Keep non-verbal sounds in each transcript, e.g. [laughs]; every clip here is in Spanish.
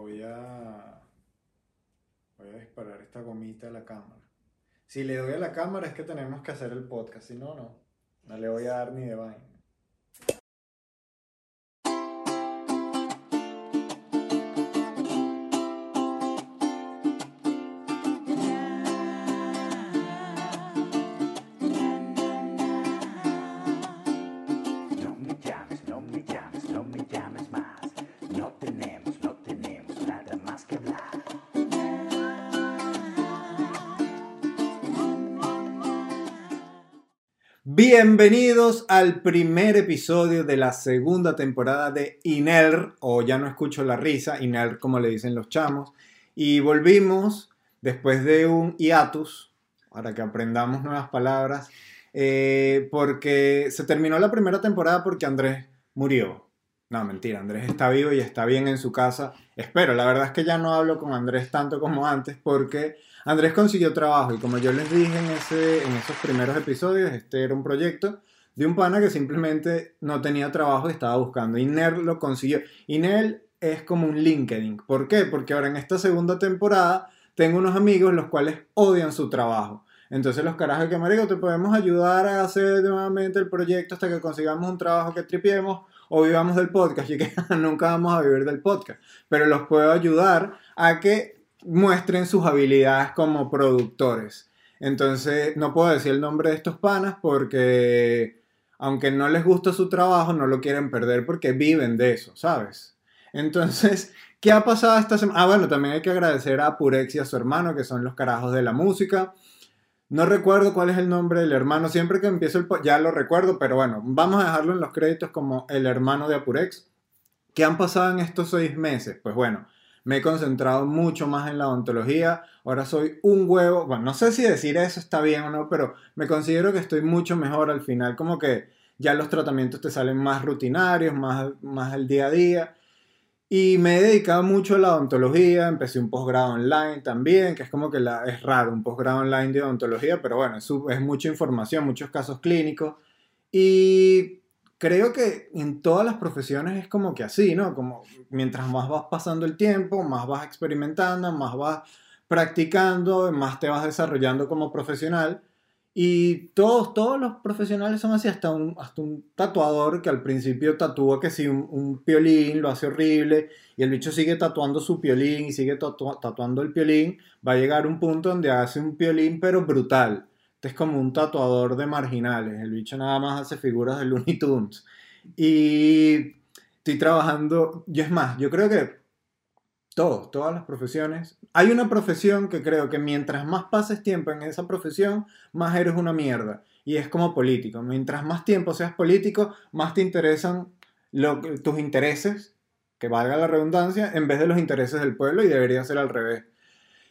voy a, voy a disparar esta gomita a la cámara. Si le doy a la cámara es que tenemos que hacer el podcast, si no, no. No le voy a dar ni de vaina. Bienvenidos al primer episodio de la segunda temporada de Iner, o ya no escucho la risa, Iner como le dicen los chamos. Y volvimos después de un hiatus, para que aprendamos nuevas palabras, eh, porque se terminó la primera temporada porque Andrés murió. No, mentira, Andrés está vivo y está bien en su casa. Espero, la verdad es que ya no hablo con Andrés tanto como antes porque Andrés consiguió trabajo y como yo les dije en, ese, en esos primeros episodios, este era un proyecto de un pana que simplemente no tenía trabajo y estaba buscando. Y Ner lo consiguió. Y Ner es como un LinkedIn. ¿Por qué? Porque ahora en esta segunda temporada tengo unos amigos los cuales odian su trabajo. Entonces los carajos que marico, te podemos ayudar a hacer nuevamente el proyecto hasta que consigamos un trabajo que tripiemos o vivamos del podcast. Y que [laughs] nunca vamos a vivir del podcast. Pero los puedo ayudar a que muestren sus habilidades como productores. Entonces, no puedo decir el nombre de estos panas porque, aunque no les gusta su trabajo, no lo quieren perder porque viven de eso, ¿sabes? Entonces, ¿qué ha pasado esta semana? Ah, bueno, también hay que agradecer a Purex y a su hermano, que son los carajos de la música. No recuerdo cuál es el nombre del hermano, siempre que empiezo el... Ya lo recuerdo, pero bueno, vamos a dejarlo en los créditos como el hermano de Apurex. ¿Qué han pasado en estos seis meses? Pues bueno, me he concentrado mucho más en la odontología. Ahora soy un huevo. Bueno, no sé si decir eso está bien o no, pero me considero que estoy mucho mejor al final. Como que ya los tratamientos te salen más rutinarios, más, más el día a día. Y me he dedicado mucho a la odontología. Empecé un posgrado online también, que es como que la, es raro un posgrado online de odontología, pero bueno, es, es mucha información, muchos casos clínicos. Y creo que en todas las profesiones es como que así, ¿no? Como mientras más vas pasando el tiempo, más vas experimentando, más vas practicando, más te vas desarrollando como profesional. Y todos, todos los profesionales son así, hasta un, hasta un tatuador que al principio tatúa que si un, un piolín lo hace horrible y el bicho sigue tatuando su piolín y sigue tatua- tatuando el piolín, va a llegar un punto donde hace un piolín pero brutal. Este es como un tatuador de marginales, el bicho nada más hace figuras de Looney Tunes. Y estoy trabajando, yo es más, yo creo que todos, todas las profesiones. Hay una profesión que creo que mientras más pases tiempo en esa profesión, más eres una mierda. Y es como político. Mientras más tiempo seas político, más te interesan tus intereses, que valga la redundancia, en vez de los intereses del pueblo y debería ser al revés.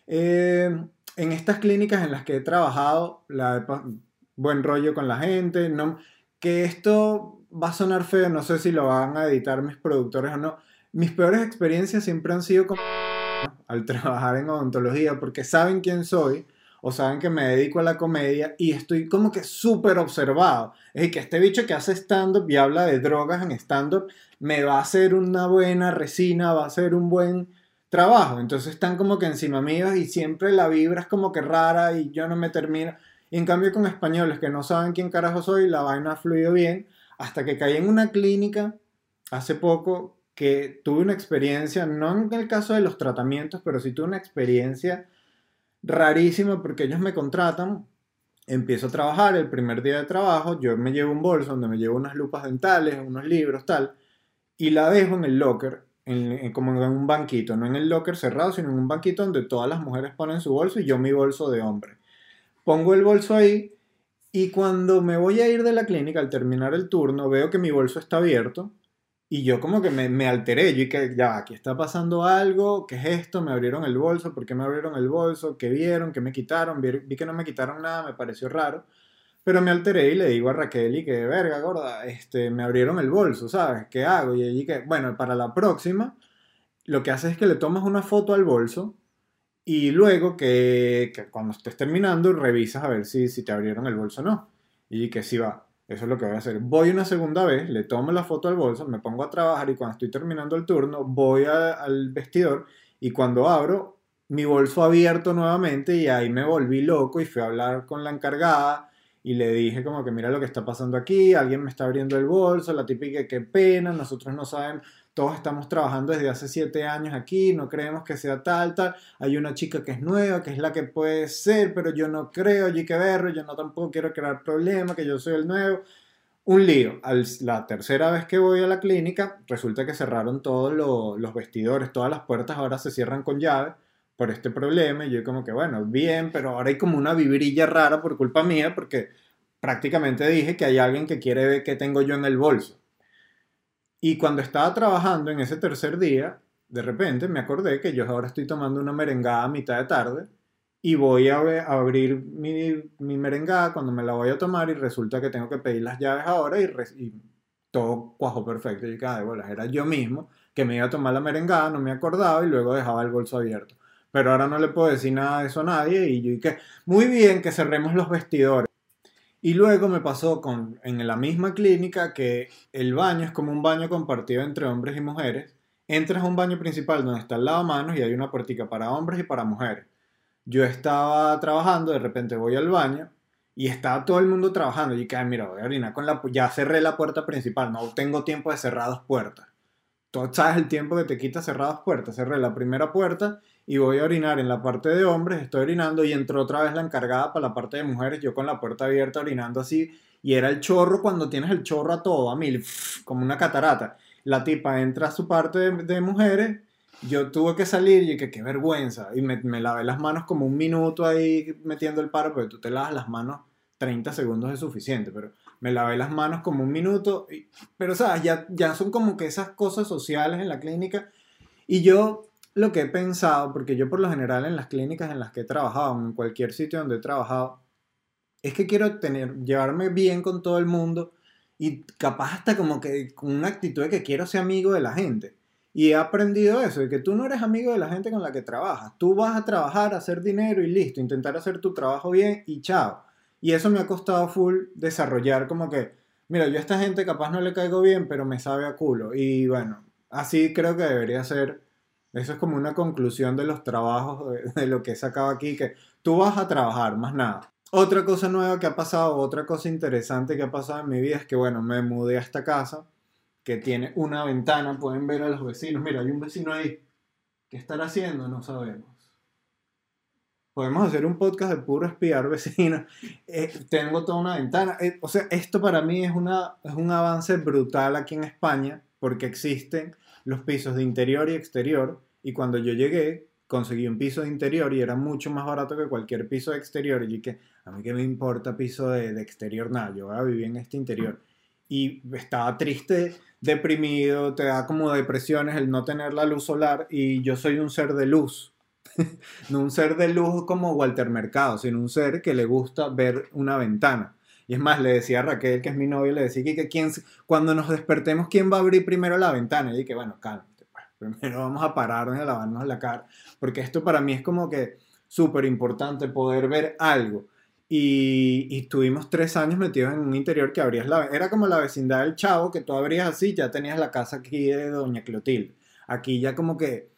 Eh, en estas clínicas en las que he trabajado, la buen rollo con la gente, no, que esto va a sonar feo, no sé si lo van a editar mis productores o no. Mis peores experiencias siempre han sido con al trabajar en odontología porque saben quién soy o saben que me dedico a la comedia y estoy como que súper observado. Es que este bicho que hace stand-up y habla de drogas en stand-up me va a hacer una buena resina, va a hacer un buen trabajo. Entonces están como que encima míos y siempre la vibra es como que rara y yo no me termino. Y en cambio con españoles que no saben quién carajo soy, la vaina ha fluido bien hasta que caí en una clínica hace poco que tuve una experiencia, no en el caso de los tratamientos, pero sí tuve una experiencia rarísima porque ellos me contratan, empiezo a trabajar, el primer día de trabajo, yo me llevo un bolso donde me llevo unas lupas dentales, unos libros, tal, y la dejo en el locker, en- como en un banquito, no en el locker cerrado, sino en un banquito donde todas las mujeres ponen su bolso y yo mi bolso de hombre. Pongo el bolso ahí y cuando me voy a ir de la clínica al terminar el turno, veo que mi bolso está abierto y yo como que me, me alteré, yo y que ya, aquí está pasando algo, ¿qué es esto? Me abrieron el bolso, ¿por qué me abrieron el bolso? ¿Qué vieron? ¿Qué me quitaron? Vi, vi que no me quitaron nada, me pareció raro. Pero me alteré y le digo a Raquel y que, verga, gorda, este, me abrieron el bolso, ¿sabes? ¿Qué hago? Y ella que, bueno, para la próxima, lo que haces es que le tomas una foto al bolso y luego que, que cuando estés terminando revisas a ver si, si te abrieron el bolso o no. Y que sí va. Eso es lo que voy a hacer. Voy una segunda vez, le tomo la foto al bolso, me pongo a trabajar y cuando estoy terminando el turno, voy al vestidor y cuando abro, mi bolso abierto nuevamente y ahí me volví loco y fui a hablar con la encargada y le dije como que mira lo que está pasando aquí, alguien me está abriendo el bolso, la típica qué pena, nosotros no sabemos, todos estamos trabajando desde hace siete años aquí, no creemos que sea tal, tal, hay una chica que es nueva, que es la que puede ser, pero yo no creo, allí que verlo, yo no tampoco quiero crear problemas, que yo soy el nuevo. Un lío. Al- la tercera vez que voy a la clínica, resulta que cerraron todos lo- los vestidores, todas las puertas ahora se cierran con llave por este problema. Y yo como que, bueno, bien, pero ahora hay como una vibrilla rara por culpa mía, porque prácticamente dije que hay alguien que quiere ver qué tengo yo en el bolso. Y cuando estaba trabajando en ese tercer día, de repente me acordé que yo ahora estoy tomando una merengada a mitad de tarde y voy a, abrir mi, mi merengada cuando me la voy a tomar y resulta que tengo que pedir las llaves ahora y, re- y todo cuajo perfecto. Y cada bolas, era yo mismo que me iba a tomar la merengada, no me acordaba y luego dejaba el bolso abierto. Pero ahora no le puedo decir nada de eso a nadie y yo dije, muy bien que cerremos los vestidores. Y luego me pasó con, en la misma clínica que el baño es como un baño compartido entre hombres y mujeres. Entras a un baño principal donde está el lavamanos y hay una puertica para hombres y para mujeres. Yo estaba trabajando, de repente voy al baño y estaba todo el mundo trabajando. Y dije, "Ay, mira, voy a con la... Ya cerré la puerta principal, no tengo tiempo de cerrar dos puertas. Tú sabes el tiempo que te quita cerrar dos puertas. Cerré la primera puerta y voy a orinar en la parte de hombres, estoy orinando y entró otra vez la encargada para la parte de mujeres, yo con la puerta abierta orinando así, y era el chorro cuando tienes el chorro a todo, a mil, [sniffs] como una catarata. La tipa entra a su parte de, mujeres, yo tuve que salir y que qué vergüenza, y me, me lavé las manos como un minuto ahí metiendo el paro, porque tú te lavas las manos 30 segundos es suficiente, pero me lavé las manos como un minuto, y- pero sabes, ya, ya son como que esas cosas sociales en la clínica, y yo lo que he pensado, porque yo por lo general en las clínicas en las que he trabajado, en cualquier sitio donde he trabajado, es que quiero tener, llevarme bien con todo el mundo y capaz hasta como que con una actitud de que quiero ser amigo de la gente. Y he aprendido eso, de que tú no eres amigo de la gente con la que trabajas. Tú vas a trabajar, a hacer dinero y listo, intentar hacer tu trabajo bien y chao. Y eso me ha costado full desarrollar como que, mira, yo a esta gente capaz no le caigo bien, pero me sabe a culo. Y bueno, así creo que debería ser. Eso es como una conclusión de los trabajos, de, lo que he sacado aquí, que tú vas a trabajar, más nada. Otra cosa nueva que ha pasado, otra cosa interesante que ha pasado en mi vida es que, bueno, me mudé a esta casa que tiene una ventana, pueden ver a los vecinos. Mira, hay un vecino ahí. ¿Qué estará haciendo? No sabemos. Podemos hacer un podcast de puro espiar vecinos. [laughs] Eh, tengo toda una ventana. Eh, o sea, esto para mí es, una, es un avance brutal aquí en España porque existen los pisos de interior y exterior. Y cuando yo llegué, conseguí un piso de interior y era mucho más barato que cualquier piso exterior. Y que a mí que me importa piso de, de exterior, nada, yo voy a vivir en este interior. Y estaba triste, deprimido, te da como depresiones el no tener la luz solar. Y yo soy un ser de luz. [laughs] no un ser de luz como Walter Mercado, sino un ser que le gusta ver una ventana. Y es más, le decía a Raquel, que es mi novia, le decía que, que quién, cuando nos despertemos, ¿quién va a abrir primero la ventana? Y dije, bueno, cálmate, pues, primero vamos a pararnos y a lavarnos la cara, porque esto para mí es como que súper importante poder ver algo. Y, y estuvimos tres años metidos en un interior que abrías la... Era como la vecindad del Chavo, que tú abrías así, ya tenías la casa aquí de Doña Clotilde. Aquí ya como que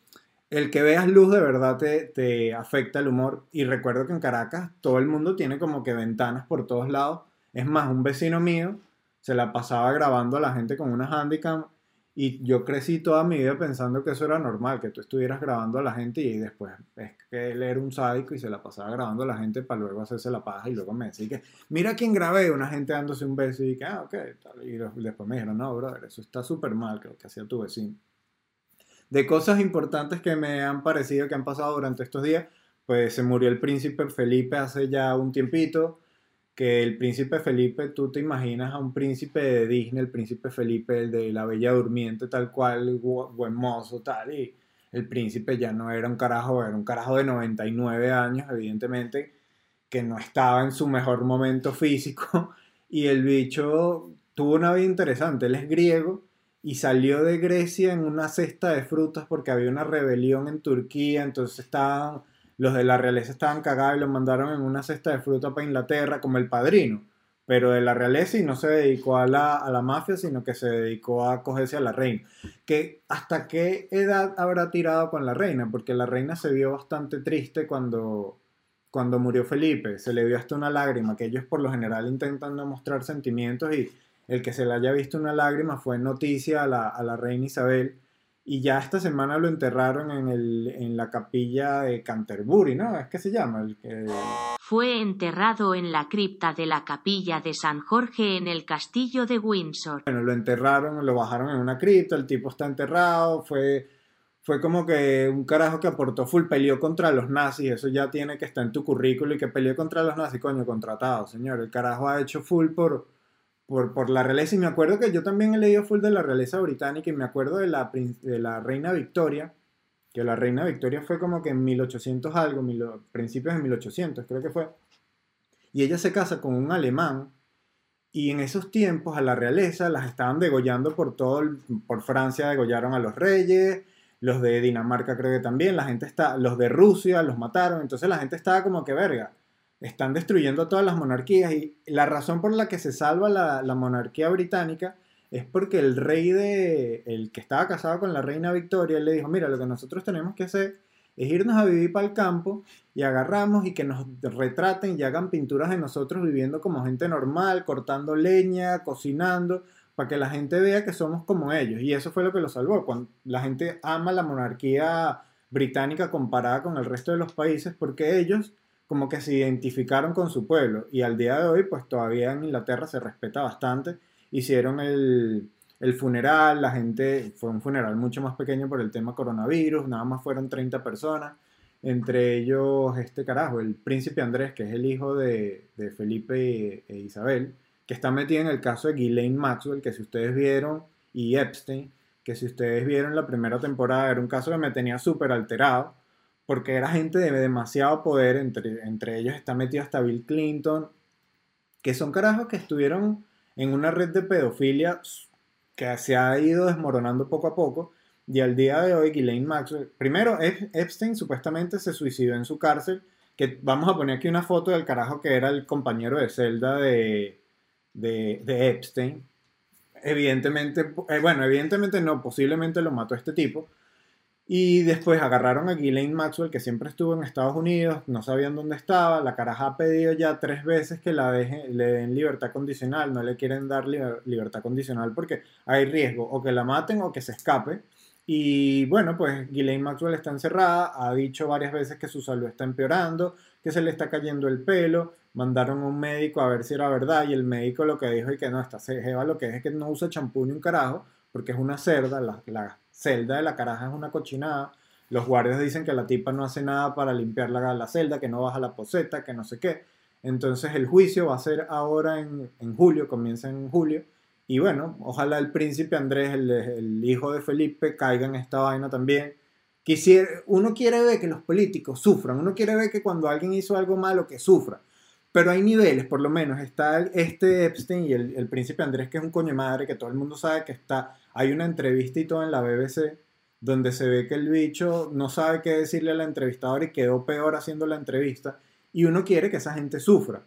el que veas luz de verdad te, te afecta el humor. Y recuerdo que en Caracas todo el mundo tiene como que ventanas por todos lados. Es más, un vecino mío se la pasaba grabando a la gente con una handicam y yo crecí toda mi vida pensando que eso era normal, que tú estuvieras grabando a la gente y después es que él era un sádico y se la pasaba grabando a la gente para luego hacerse la paja y luego me decía que mira quién grabé, una gente dándose un beso y que ah, ok, tal. y después me dijeron, no, brother, eso está súper mal, creo que hacía tu vecino de cosas importantes que me han parecido que han pasado durante estos días, pues se murió el príncipe Felipe hace ya un tiempito, que el príncipe Felipe, tú te imaginas a un príncipe de Disney, el príncipe Felipe, el de la Bella Durmiente, tal cual, buen mozo, tal, y el príncipe ya no era un carajo, era un carajo de 99 años, evidentemente, que no estaba en su mejor momento [laughs] físico, y el bicho tuvo una vida interesante, él es griego, y salió de Grecia en una cesta de frutas porque había una rebelión en Turquía, entonces estaban, los de la realeza estaban cagados y lo mandaron en una cesta de frutas para Inglaterra como el padrino, pero de la realeza y no se dedicó a la, a la mafia, sino que se dedicó a cogerse a la reina. Que ¿Hasta qué edad habrá tirado con la reina? Porque la reina se vio bastante triste cuando, cuando murió Felipe, se le vio hasta una lágrima, que ellos por lo general intentan no mostrar sentimientos y el que se le haya visto una lágrima fue noticia a la, a la reina Isabel. Y ya esta semana lo enterraron en, el, en la capilla de Canterbury, ¿no? Es que se llama. El, Fue enterrado en la cripta de la capilla de San Jorge en el castillo de Windsor. bueno, lo enterraron, lo bajaron en una cripta, el tipo está enterrado, fue, fue como que un carajo que aportó full, peleó contra los nazis, eso ya tiene que estar en tu currículo y que peleó contra los nazis, coño, contratado, señor, el carajo ha hecho full por, por, por la realeza. Y me acuerdo que yo también he leído full de la realeza británica y me acuerdo de la, de la reina Victoria, que la reina Victoria fue como que en 1800 algo, mil- principios de 1800 creo que fue, y ella se casa con un alemán y en esos tiempos a la realeza las estaban degollando por todo, por Francia degollaron a los reyes, los de Dinamarca creo que también, la gente está, los de Rusia los mataron, entonces la gente estaba como que verga, están destruyendo todas las monarquías y la razón por la que se salva la, la monarquía británica es porque el rey de, el que estaba casado con la reina Victoria, él le dijo, mira, lo que nosotros tenemos que hacer es irnos a vivir para el campo y agarramos y que nos retraten y hagan pinturas de nosotros viviendo como gente normal, cortando leña, cocinando, para que la gente vea que somos como ellos. Y eso fue lo que lo salvó. Cuando la gente ama la monarquía británica comparada con el resto de los países porque ellos como que se identificaron con su pueblo. Y al día de hoy, pues todavía en Inglaterra se respeta bastante. Hicieron el, el funeral, la gente, fue un funeral mucho más pequeño por el tema coronavirus, nada más fueron 30 personas, entre ellos este carajo, el príncipe Andrés, que es el hijo de, de Felipe e Isabel, que está metido en el caso de Ghislaine Maxwell, que si ustedes vieron, y Epstein, que si ustedes vieron la primera temporada, era un caso que me tenía súper alterado, porque era gente de demasiado poder, entre, entre ellos está metido hasta Bill Clinton, que son carajos que estuvieron en una red de pedofilia que se ha ido desmoronando poco a poco. Y al día de hoy, Ghislaine Maxwell, primero, Ep- Epstein supuestamente se suicidó en su cárcel. Que vamos a poner aquí una foto del carajo que era el compañero de celda de, de, de Epstein. Evidentemente, eh, bueno, evidentemente no, posiblemente lo mató este tipo. Y después agarraron a Ghislaine Maxwell, que siempre estuvo en Estados Unidos, no sabían dónde estaba. La caraja ha pedido ya tres veces que la dejen, le den libertad condicional. No le quieren dar liber- libertad condicional porque hay riesgo o que la maten o que se escape. Y bueno, pues Ghislaine Maxwell está encerrada, ha dicho varias veces que su salud está empeorando, que se le está cayendo el pelo. Mandaron a un médico a ver si era verdad y el médico lo que dijo es que no, esta jeva lo que es es que no usa champú ni un carajo porque es una cerda, la, la celda de la caraja es una cochinada. Los guardias dicen que la tipa no hace nada para limpiar la, la celda, que no baja la poseta, que no sé qué. Entonces el juicio va a ser ahora en, en julio, comienza en julio. Y bueno, ojalá el príncipe Andrés, el, el hijo de Felipe, caiga en esta vaina también. Quisiera, uno quiere ver que los políticos sufran, uno quiere ver que cuando alguien hizo algo malo, que sufra. Pero hay niveles, por lo menos. Está este Epstein y el, el príncipe Andrés, que es un coño madre, que todo el mundo sabe que está. Hay una entrevista y todo en la BBC, donde se ve que el bicho no sabe qué decirle al entrevistador y quedó peor haciendo la entrevista. Y uno quiere que esa gente sufra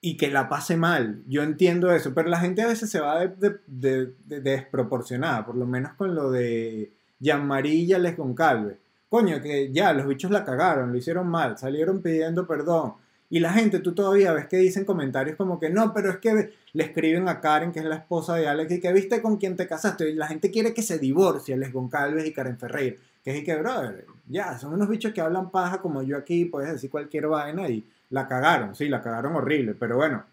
y que la pase mal. Yo entiendo eso, pero la gente a veces se va de, de- de- de- desproporcionada, por lo menos con lo de Jean-Marie y Alex Goncalves. Coño, que ya, los bichos la cagaron, lo hicieron mal, salieron pidiendo perdón. Y la gente, tú todavía ves que dicen comentarios como que no, pero es que le escriben a Karen, que es la esposa de Alex, y que viste con quién te casaste. Y la gente quiere que se divorcie Alex Goncalves y Karen Ferreira. Que es y que, brother, ya, son unos bichos que hablan paja como yo aquí, puedes decir cualquier vaina y la cagaron, sí, la cagaron horrible, pero bueno,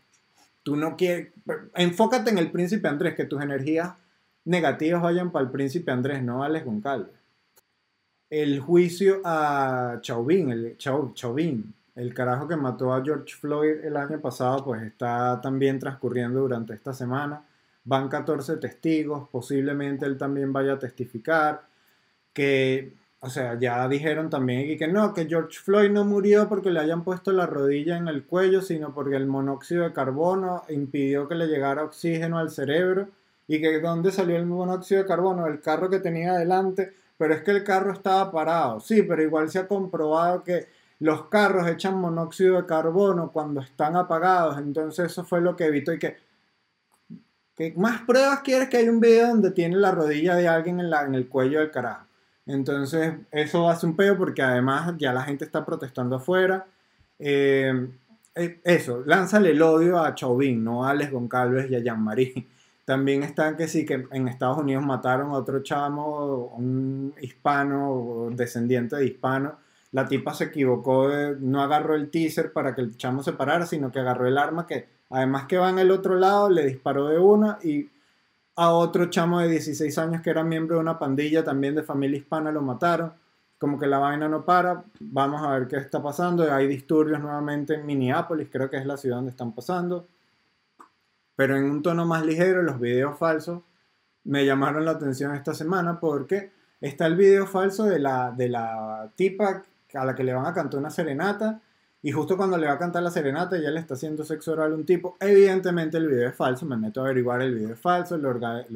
tú no quieres, enfócate en el príncipe Andrés, que tus energías negativas vayan para el príncipe Andrés, no Alex Goncalves. El juicio a Chauvin, el Chau- Chauvin, el carajo que mató a George Floyd el año pasado, pues está también transcurriendo durante esta semana. Van 14 testigos, posiblemente él también vaya a testificar, que, o sea, ya dijeron también que no, que George Floyd no murió porque le hayan puesto la rodilla en el cuello, sino porque el monóxido de carbono impidió que le llegara oxígeno al cerebro y que dónde salió el monóxido de carbono del carro que tenía adelante, pero es que el carro estaba parado. Sí, pero igual se ha comprobado que los carros echan monóxido de carbono cuando están apagados, entonces eso fue lo que evitó y que, que más pruebas quieres que hay un video donde tiene la rodilla de alguien en, la, en el cuello del carajo. Entonces eso hace un peo porque además ya la gente está protestando afuera. Eh, eh, eso, lánzale el odio a Chauvin, no a Alex Goncalves y a Jean-Marie. También están que sí, que en Estados Unidos mataron a otro chamo, un hispano, descendiente de hispano. La tipa se equivocó, no agarró el teaser para que el chamo se parara, sino que agarró el arma que, además que va en el otro lado, le disparó de una y a otro chamo de 16 años que era miembro de una pandilla también de familia hispana lo mataron. Como que la vaina no para, vamos a ver qué está pasando. Hay disturbios nuevamente en Minneapolis, creo que es la ciudad donde están pasando pero en un tono más ligero, los videos falsos me llamaron la atención esta semana porque está el video falso de la, de la tipa a la que le van a cantar una serenata y justo cuando le va a cantar la serenata ya le está haciendo sexo oral a un tipo. Evidentemente el video es falso, me meto a averiguar el video es falso, lo,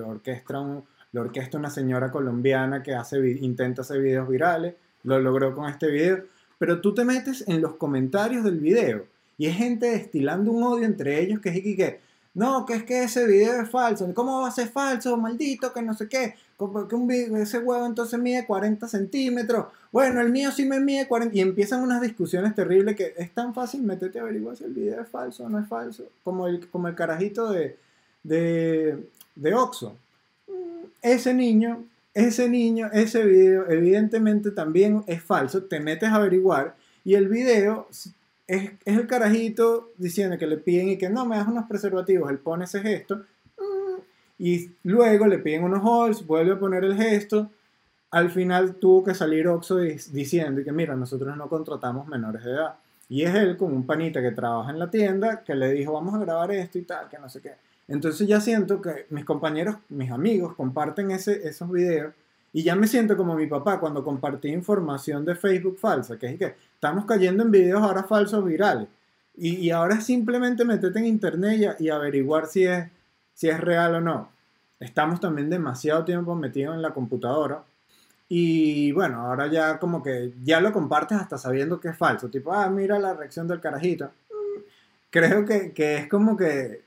orquestra, un- lo orquesta una señora colombiana que hace, intenta hacer videos virales, lo logró con este video, pero tú te metes en los comentarios del video y hay gente destilando un odio entre ellos que es que no, que es que ese video es falso. ¿Cómo va a ser falso? Maldito, que no sé qué. Que un ese huevo entonces mide 40 centímetros. Bueno, el mío sí me mide 40. Y empiezan unas discusiones terribles que es tan fácil meterte a averiguar si el video es falso o no es falso. Como el, como el carajito de, de, de Oxxo. Mm, Ese niño, ese niño, ese video, evidentemente también es falso. Te metes a averiguar y el video es, es el carajito diciendo que le piden y que no, me das unos preservativos, él pone ese gesto, mm, y luego le piden unos halls, vuelve a poner el gesto, al final tuvo que salir Oxxo di- diciendo que mira, nosotros no contratamos menores de edad. Y es él con un panita que trabaja en la tienda que le dijo, vamos a grabar esto y tal, que no sé qué. Entonces ya siento que mis compañeros, mis amigos comparten ese, esos videos y ya me siento como mi papá cuando compartí información de Facebook falsa, que es que estamos cayendo en videos ahora falsos virales. Y, y ahora simplemente meterte en internet y averiguar si es, si es real o no. Estamos también demasiado tiempo metidos en la computadora. Y bueno, ahora ya como que ya lo compartes hasta sabiendo que es falso. Tipo, ah, mira la reacción del carajito. Mm, Creo que, que es como que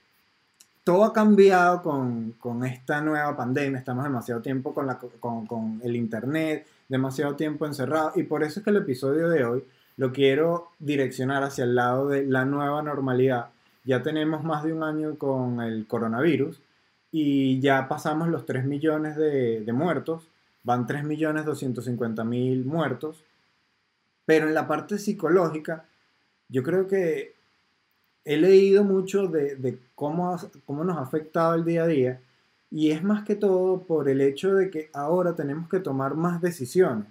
todo ha cambiado con, con esta nueva pandemia. Estamos demasiado tiempo con, la, con, con el internet, demasiado tiempo encerrado. Y por eso es que el episodio de hoy lo quiero direccionar hacia el lado de la nueva normalidad. Ya tenemos más de un año con el coronavirus y ya pasamos los 3 millones de, de muertos. Van 3 millones 250 mil muertos. Pero en la parte psicológica, yo creo que he leído mucho de, de cómo, cómo nos ha afectado el día a día y es más que todo por el hecho de que ahora tenemos que tomar más decisiones.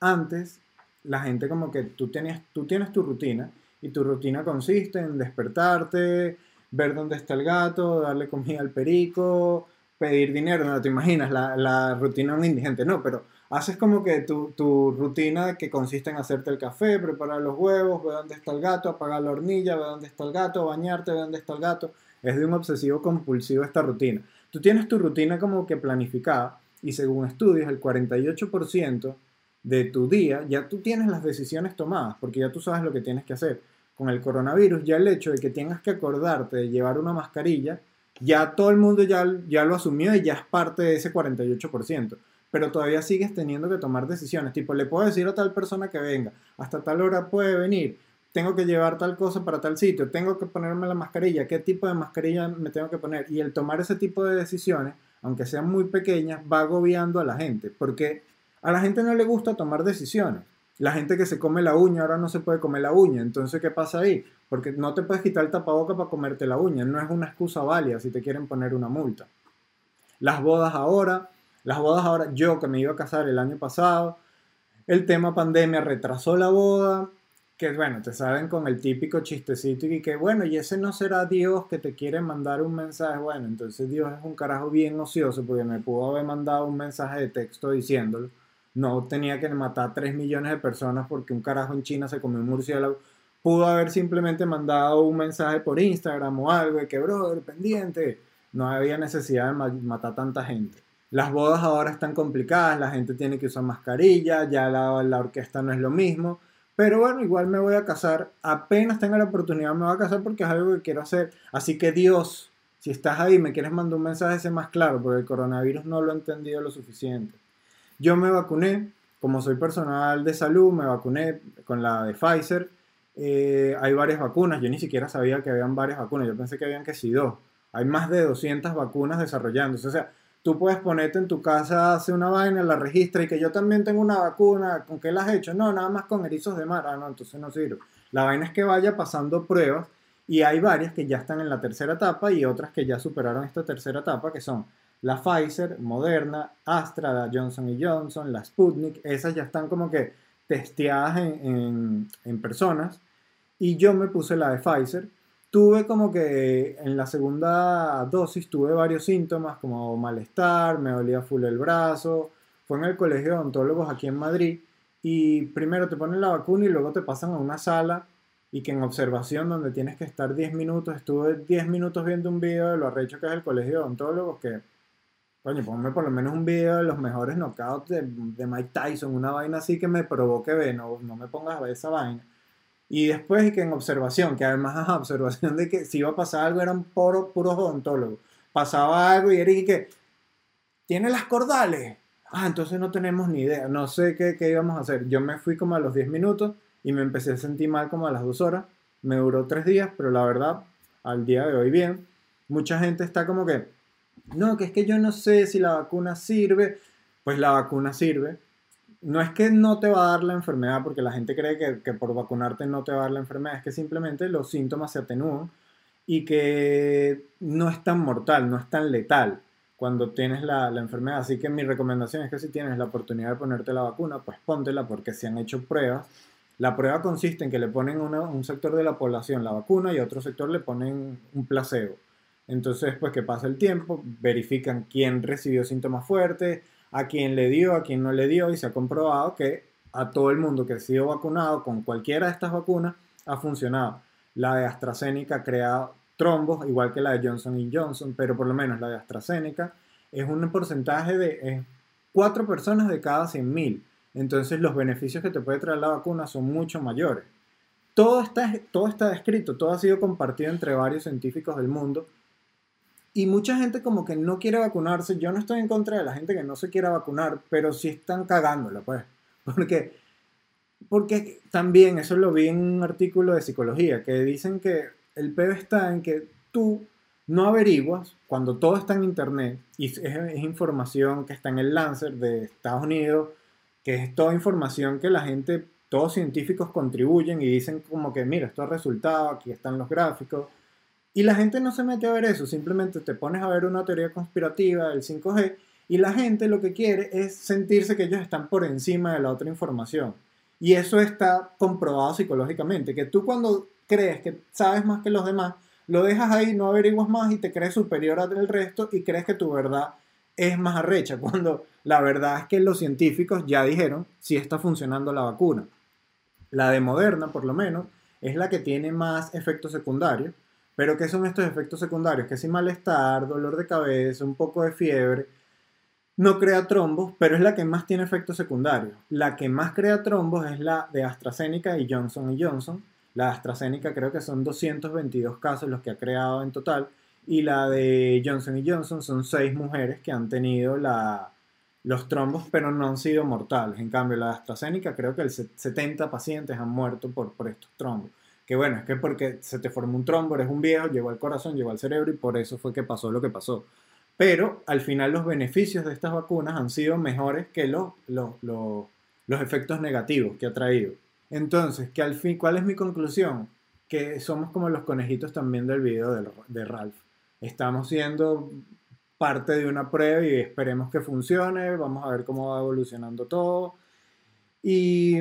Antes, la gente como que tú, tenías, tú tienes tu rutina y tu rutina consiste en despertarte, ver dónde está el gato, darle comida al perico, pedir dinero, no te imaginas la, la rutina de un indigente, no, pero haces como que tu, tu rutina que consiste en hacerte el café, preparar los huevos, ver dónde está el gato, apagar la hornilla, ver dónde está el gato, bañarte, ver dónde está el gato. Es de un obsesivo compulsivo esta rutina. Tú tienes tu rutina como que planificada y según estudios el 48% de tu día ya tú tienes las decisiones tomadas porque ya tú sabes lo que tienes que hacer. Con el coronavirus ya el hecho de que tengas que acordarte de llevar una mascarilla, ya todo el mundo ya, ya lo asumió y ya es parte de ese 48% pero todavía sigues teniendo que tomar decisiones. Tipo, le puedo decir a tal persona que venga, hasta tal hora puede venir, tengo que llevar tal cosa para tal sitio, tengo que ponerme la mascarilla, qué tipo de mascarilla me tengo que poner. Y el tomar ese tipo de decisiones, aunque sean muy pequeñas, va agobiando a la gente, porque a la gente no le gusta tomar decisiones. La gente que se come la uña ahora no se puede comer la uña, entonces ¿qué pasa ahí? Porque no te puedes quitar el tapaboca para comerte la uña, no es una excusa válida si te quieren poner una multa. Las bodas ahora, las bodas ahora, yo que me iba a casar el año pasado, el tema pandemia retrasó la boda, que bueno, te saben con el típico chistecito y que bueno, y ese no será Dios que te quiere mandar un mensaje, bueno, entonces Dios es un carajo bien ocioso porque me pudo haber mandado un mensaje de texto diciéndolo, no tenía que matar 3 millones de personas porque un carajo en China se comió un murciélago, pudo haber simplemente mandado un mensaje por Instagram o algo de que, pendiente, no había necesidad de ma- matar tanta gente. Las bodas ahora están complicadas, la gente tiene que usar mascarilla, ya la, la orquesta no es lo mismo, Pero bueno, igual me voy a casar. Apenas tenga la oportunidad me voy a casar porque es algo que quiero hacer. Así que Dios, si estás ahí, me quieres mandar un mensaje ese más claro, porque el coronavirus no lo he entendido lo suficiente. Yo me vacuné, como soy personal de salud, me vacuné con la de Pfizer. Eh, hay varias vacunas, yo ni siquiera sabía que habían varias vacunas, yo pensé que habían que sí dos. Hay más de 200 vacunas desarrollándose. O sea, tú puedes ponerte en tu casa, hace una vaina, la registra y que yo también tengo una vacuna, ¿con qué la has hecho? No, nada más con erizos de mar. Ah, no, entonces no sirve. La vaina es que vaya pasando pruebas y hay varias que ya están en la tercera etapa y otras que ya superaron esta tercera etapa, que son la Pfizer, Moderna, Astra, la Johnson Johnson, la Sputnik. Esas ya están como que testeadas en, en, en personas. Y yo me puse la de Pfizer tuve como que en la segunda dosis tuve varios síntomas como malestar, me dolía full el brazo. Fue en el colegio de odontólogos aquí en Madrid y primero te ponen la vacuna y luego te pasan a una sala y que en observación donde tienes que estar 10 minutos, estuve 10 minutos viendo un video de lo arrecho que es el colegio de odontólogos que, coño, ponme por lo menos un video de los mejores knockouts de, de Mike Tyson, una vaina así que me provoque ver, no, no me pongas a ver esa vaina. Y después que en observación, que además ajá, observación de que si iba a pasar algo eran puros, odontólogos. Pasaba algo y Eric que tiene las cordales. Ah, entonces no tenemos ni idea. No sé qué, qué íbamos a hacer. Yo me fui como a los 10 minutos y me empecé a sentir mal como a las 2 horas. Me duró 3 días, pero la verdad, al día de hoy bien. Mucha gente está como que, no, que es que yo no sé si la vacuna sirve. Pues la vacuna sirve, no es que no te va a dar la enfermedad, porque la gente cree que, que, por vacunarte no te va a dar la enfermedad, es que simplemente los síntomas se atenúan y que no es tan mortal, no es tan letal cuando tienes la, la, enfermedad. Así que mi recomendación es que si tienes la oportunidad de ponerte la vacuna, pues póntela porque se han hecho pruebas. La prueba consiste en que le ponen una, un sector de la población la vacuna y a otro sector le ponen un placebo. Entonces, pues que pasa el tiempo, verifican quién recibió síntomas fuertes, a quien le dio, a quien no le dio, y se ha comprobado que a todo el mundo que ha sido vacunado con cualquiera de estas vacunas ha funcionado. La de AstraZeneca crea trombos, igual que la de Johnson Johnson, pero por lo menos la de AstraZeneca es un porcentaje de eh, 4 personas de cada 100.000. Entonces los beneficios que te puede traer la vacuna son mucho mayores. Todo está, todo está descrito, todo ha sido compartido entre varios científicos del mundo y mucha gente como que no quiere vacunarse. Yo no estoy en contra de la gente que no se quiera vacunar, pero sí están cagándola, pues. [laughs] Porque, porque también, eso lo vi en un artículo de psicología, que dicen que el peor está en que tú no averiguas cuando todo está en internet y es, es, información que está en el Lancer de Estados Unidos, que es toda información que la gente, todos científicos contribuyen y dicen como que, mira, esto ha resultado, aquí están los gráficos y la gente no se mete a ver eso, simplemente te pones a ver una teoría conspirativa del 5G y la gente lo que quiere es sentirse que ellos están por encima de la otra información. Y eso está comprobado psicológicamente, que tú cuando crees que sabes más que los demás, lo dejas ahí, no averiguas más y te crees superior al resto y crees que tu verdad es más arrecha, [laughs] cuando la verdad es que los científicos ya dijeron si está funcionando la vacuna. La de Moderna, por lo menos, es la que tiene más efectos secundarios pero ¿qué son estos efectos secundarios? Que si malestar, dolor de cabeza, un poco de fiebre, no crea trombos, pero es la que más tiene efectos secundarios. La que más crea trombos es la de AstraZeneca y Johnson Johnson. La de AstraZeneca creo que son 222 casos los que ha creado en total. Y la de Johnson Johnson son 6 mujeres que han tenido la, los trombos, pero no han sido mortales. En cambio, la de AstraZeneca creo que el 70 pacientes han muerto por, por estos trombos. Que bueno, es que porque se te formó un trombo, eres un viejo, llegó al corazón, llegó al cerebro y por eso fue que pasó lo que pasó. Pero al final los beneficios de estas vacunas han sido mejores que los, los, los, los efectos negativos que ha traído. Entonces, que al fin, ¿cuál es mi conclusión? Que somos como los conejitos también del video de, de Ralph. Estamos siendo parte de una prueba y esperemos que funcione, vamos a ver cómo va evolucionando todo. Y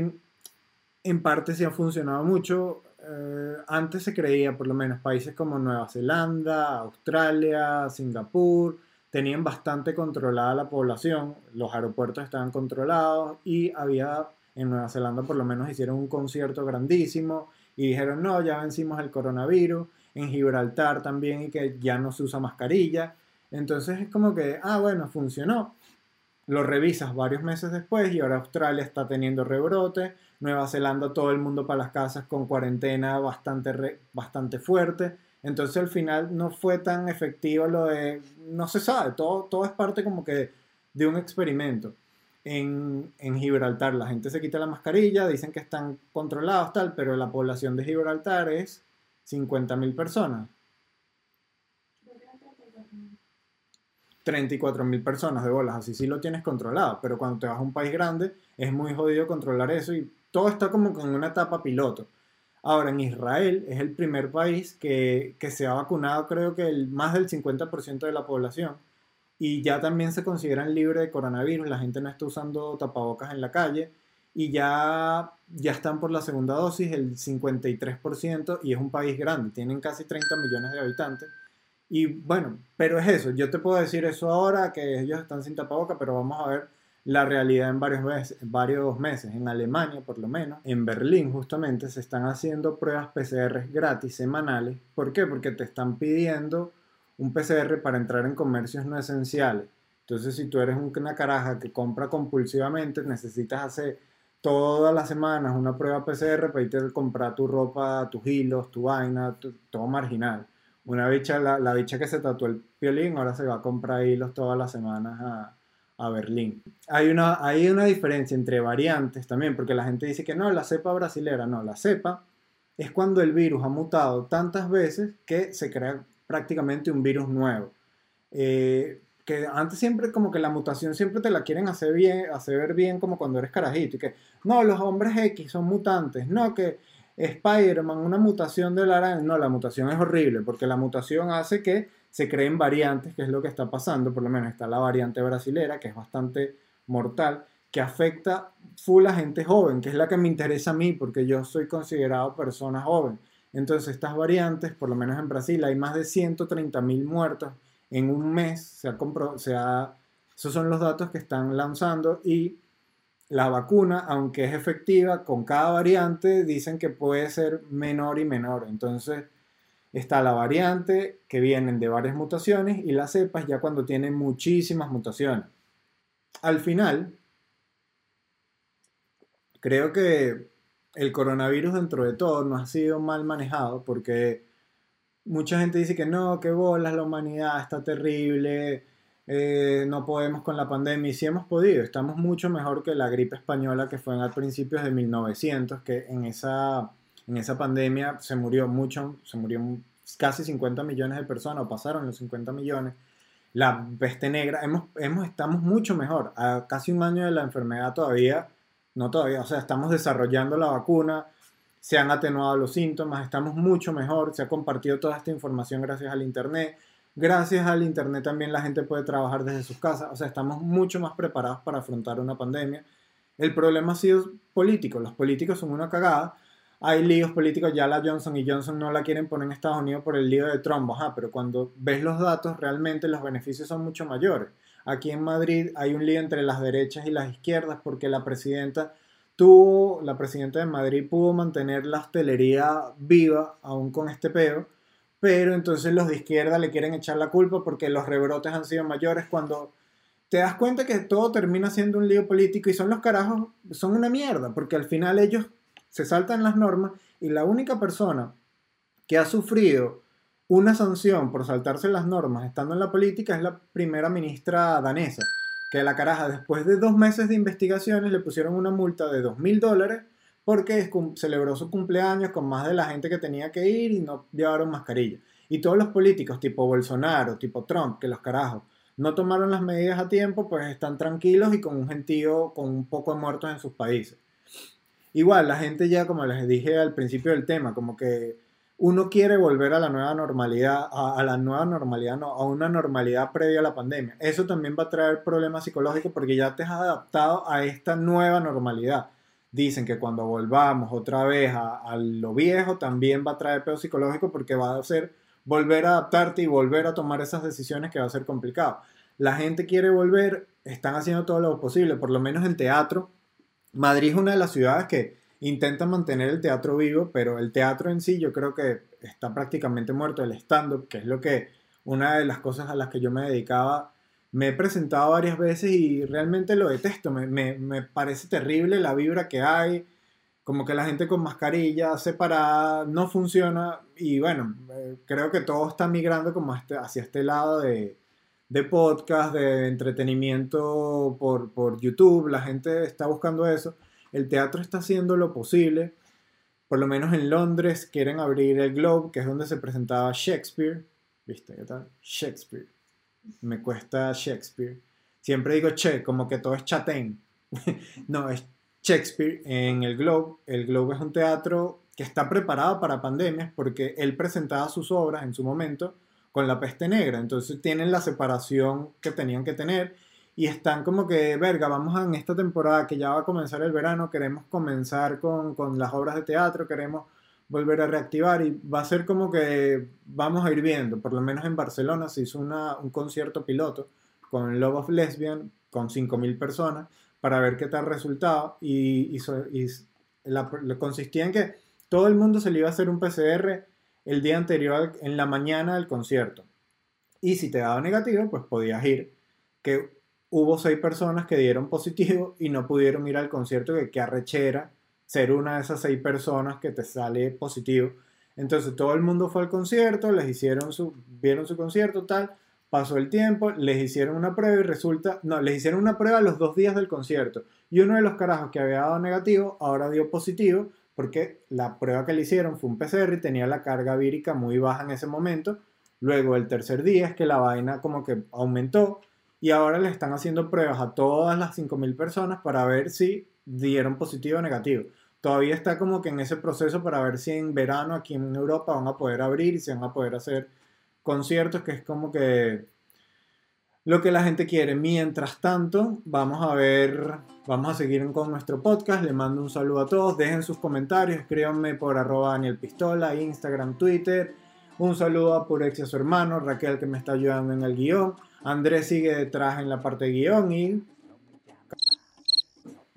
en parte sí ha funcionado mucho. Eh, antes se creía, por lo menos, países como Nueva Zelanda, Australia, Singapur, tenían bastante controlada la población, los aeropuertos estaban controlados y había, en Nueva Zelanda por lo menos hicieron un concierto grandísimo y dijeron, no, ya vencimos el coronavirus, en Gibraltar también y que ya no se usa mascarilla. Entonces es como que, ah, bueno, funcionó. lo revisas varios meses después y ahora Australia está teniendo rebrote, Nueva Zelanda todo el mundo para las casas con cuarentena bastante, bastante fuerte. Entonces al final no fue tan efectivo lo de, no se sabe, todo, todo es parte como que de un experimento. En, en Gibraltar la gente se quita la mascarilla, dicen que están controlados tal, pero la población de Gibraltar es 50.000 personas. 34.000 personas de bolas, así sí lo tienes controlado, pero cuando te vas a un país grande es muy jodido controlar eso y todo está como en una etapa piloto. Ahora, en Israel es el primer país que, que se ha vacunado, creo que el, más del 50% de la población, y ya también se consideran libres de coronavirus, la gente no está usando tapabocas en la calle, y ya, ya están por la segunda dosis, el 53%, y es un país grande, tienen casi 30 millones de habitantes. Y bueno, pero es eso, yo te puedo decir eso ahora, que ellos están sin tapaboca, pero vamos a ver la realidad en varios meses, varios meses. En Alemania, por lo menos, en Berlín justamente, se están haciendo pruebas PCR gratis semanales. ¿Por qué? Porque te están pidiendo un PCR para entrar en comercios no esenciales. Entonces, si tú eres una caraja que compra compulsivamente, necesitas hacer todas las semanas una prueba PCR para irte a comprar tu ropa, tus hilos, tu vaina, todo marginal. Una bicha, la, la bicha que se tatuó el violín, ahora se va a comprar hilos todas las semanas a, a Berlín. Hay una, hay una diferencia entre variantes también, porque la gente dice que no, la cepa brasilera, no, la cepa es cuando el virus ha mutado tantas veces que se crea prácticamente un virus nuevo. Eh, que antes siempre como que la mutación siempre te la quieren hacer bien, hacer ver bien como cuando eres carajito y que no, los hombres X son mutantes, no, que Spider-Man, una mutación de la no, la mutación es horrible porque la mutación hace que se creen variantes, que es lo que está pasando, por lo menos está la variante brasilera, que es bastante mortal, que afecta full a gente joven, que es la que me interesa a mí, porque yo soy considerado persona joven. Entonces estas variantes, por lo menos en Brasil, hay más de 130 mil muertos en un mes, se ha se ha- esos son los datos que están lanzando y la vacuna, aunque es efectiva, con cada variante dicen que puede ser menor y menor. Entonces, está la variante que vienen de varias mutaciones y las cepas ya cuando tienen muchísimas mutaciones. Al final, creo que el coronavirus dentro de todo no ha sido mal manejado porque mucha gente dice que no, que bolas, la humanidad está terrible, eh, no podemos con la pandemia y sí hemos podido, estamos mucho mejor que la gripe española que fue a principios de 1900, que en esa, en esa pandemia se murió mucho, se murió casi 50 millones de personas, o pasaron los 50 millones. La peste negra, hemos, hemos, estamos mucho mejor, a casi un año de la enfermedad todavía, no todavía, o sea, estamos desarrollando la vacuna, se han atenuado los síntomas, estamos mucho mejor, se ha compartido toda esta información gracias al Internet. Gracias al Internet también la gente puede trabajar desde sus casas, o sea, estamos mucho más preparados para afrontar una pandemia. El problema ha sido político, los políticos son una cagada, hay líos políticos, ya la Johnson y Johnson no la quieren poner en Estados Unidos por el lío de Trump, ajá, pero cuando ves los datos, realmente los beneficios son mucho mayores. Aquí en Madrid hay un lío entre las derechas y las izquierdas porque la presidenta tuvo, la presidenta de Madrid pudo mantener la hostelería viva aún con este peo, pero entonces los de izquierda le quieren echar la culpa porque los rebrotes han sido mayores cuando te das cuenta que todo termina siendo un lío político y son los carajos, son una mierda, porque al final ellos se saltan las normas y la única persona que ha sufrido una sanción por saltarse las normas estando en la política es la primera ministra danesa, que la caraja después de dos meses de investigaciones le pusieron una multa de dos mil dólares porque celebró su cumpleaños con más de la gente que tenía que ir y no llevaron mascarilla. Y todos los políticos tipo Bolsonaro, tipo Trump, que los carajos no tomaron las medidas a tiempo, pues están tranquilos y con un gentío, con un poco de muertos en sus países. Igual, la gente ya, como les dije al principio del tema, como que uno quiere volver a la nueva normalidad, a, a, la nueva normalidad, no, a una normalidad previa a la pandemia. Eso también va a traer problemas psicológicos porque ya te has adaptado a esta nueva normalidad. Dicen que cuando volvamos otra vez a, lo viejo también va a traer peor psicológico porque va a ser volver a adaptarte y volver a tomar esas decisiones que va a ser complicado. La gente quiere volver, están haciendo todo lo posible, por lo menos en teatro. Madrid es una de las ciudades que intenta mantener el teatro vivo, pero el teatro en sí yo creo que está prácticamente muerto. El stand-up, que es lo que una de las cosas a las que yo me dedicaba, me he presentado varias veces y realmente lo detesto. Me, me- me parece terrible la vibra que hay. Como que la gente con mascarilla separada no funciona. Y bueno, eh, creo que todo está migrando como hacia este lado de, de podcast, de entretenimiento por, por YouTube. La gente está buscando eso. El teatro está haciendo lo posible. Por lo menos en Londres quieren abrir el Globe, que es donde se presentaba Shakespeare. ¿Viste qué tal? Shakespeare. Me cuesta Shakespeare. Siempre digo che, como que todo es chatén. [laughs] no, es Shakespeare en el Globe. El Globe es un teatro que está preparado para pandemias porque él presentaba sus obras en su momento con la peste negra. Entonces tienen la separación que tenían que tener y están como que, verga, vamos en esta temporada que ya va a comenzar el verano, queremos comenzar con, con las obras de teatro, queremos volver a reactivar y va a ser como que vamos a ir viendo, por lo menos en Barcelona se hizo una, un concierto piloto con Love of Lesbian con 5.000 personas para ver qué tal resultaba. Y, consistía en que todo el mundo se le iba a hacer un PCR el día anterior en la mañana del concierto. Y si te daba negativo pues podías ir. Que hubo seis personas que dieron positivo y no pudieron ir al concierto que qué arrechera ser una de esas seis personas que te sale positivo. Entonces todo el mundo fue al concierto, les hicieron su, vieron su concierto, tal, pasó el tiempo, les hicieron una prueba y resulta, no, les hicieron una prueba los dos días del concierto. Y uno de los carajos que había dado negativo, ahora dio positivo, porque la prueba que le hicieron fue un PCR y tenía la carga vírica muy baja en ese momento. Luego el tercer día es que la vaina como que aumentó y ahora le están haciendo pruebas a todas las 5.000 personas para ver si dieron positivo o negativo. Todavía está como que en ese proceso para ver si en verano aquí en Europa van a poder abrir y si van a poder hacer conciertos, que es como que lo que la gente quiere. Mientras tanto, vamos a ver, vamos a seguir con nuestro podcast. Le mando un saludo a todos. Dejen sus comentarios, escríbanme por arroba Daniel Pistola, Instagram, Twitter. Un saludo a Purexia, su hermano, Raquel que me está ayudando en el guion. Andrés sigue detrás en la parte de guion y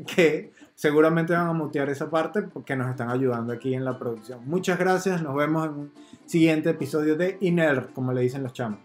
que seguramente van a mutear esa parte porque nos están ayudando aquí en la producción. Muchas gracias, nos vemos en un siguiente episodio de Iner, como le dicen los chamos.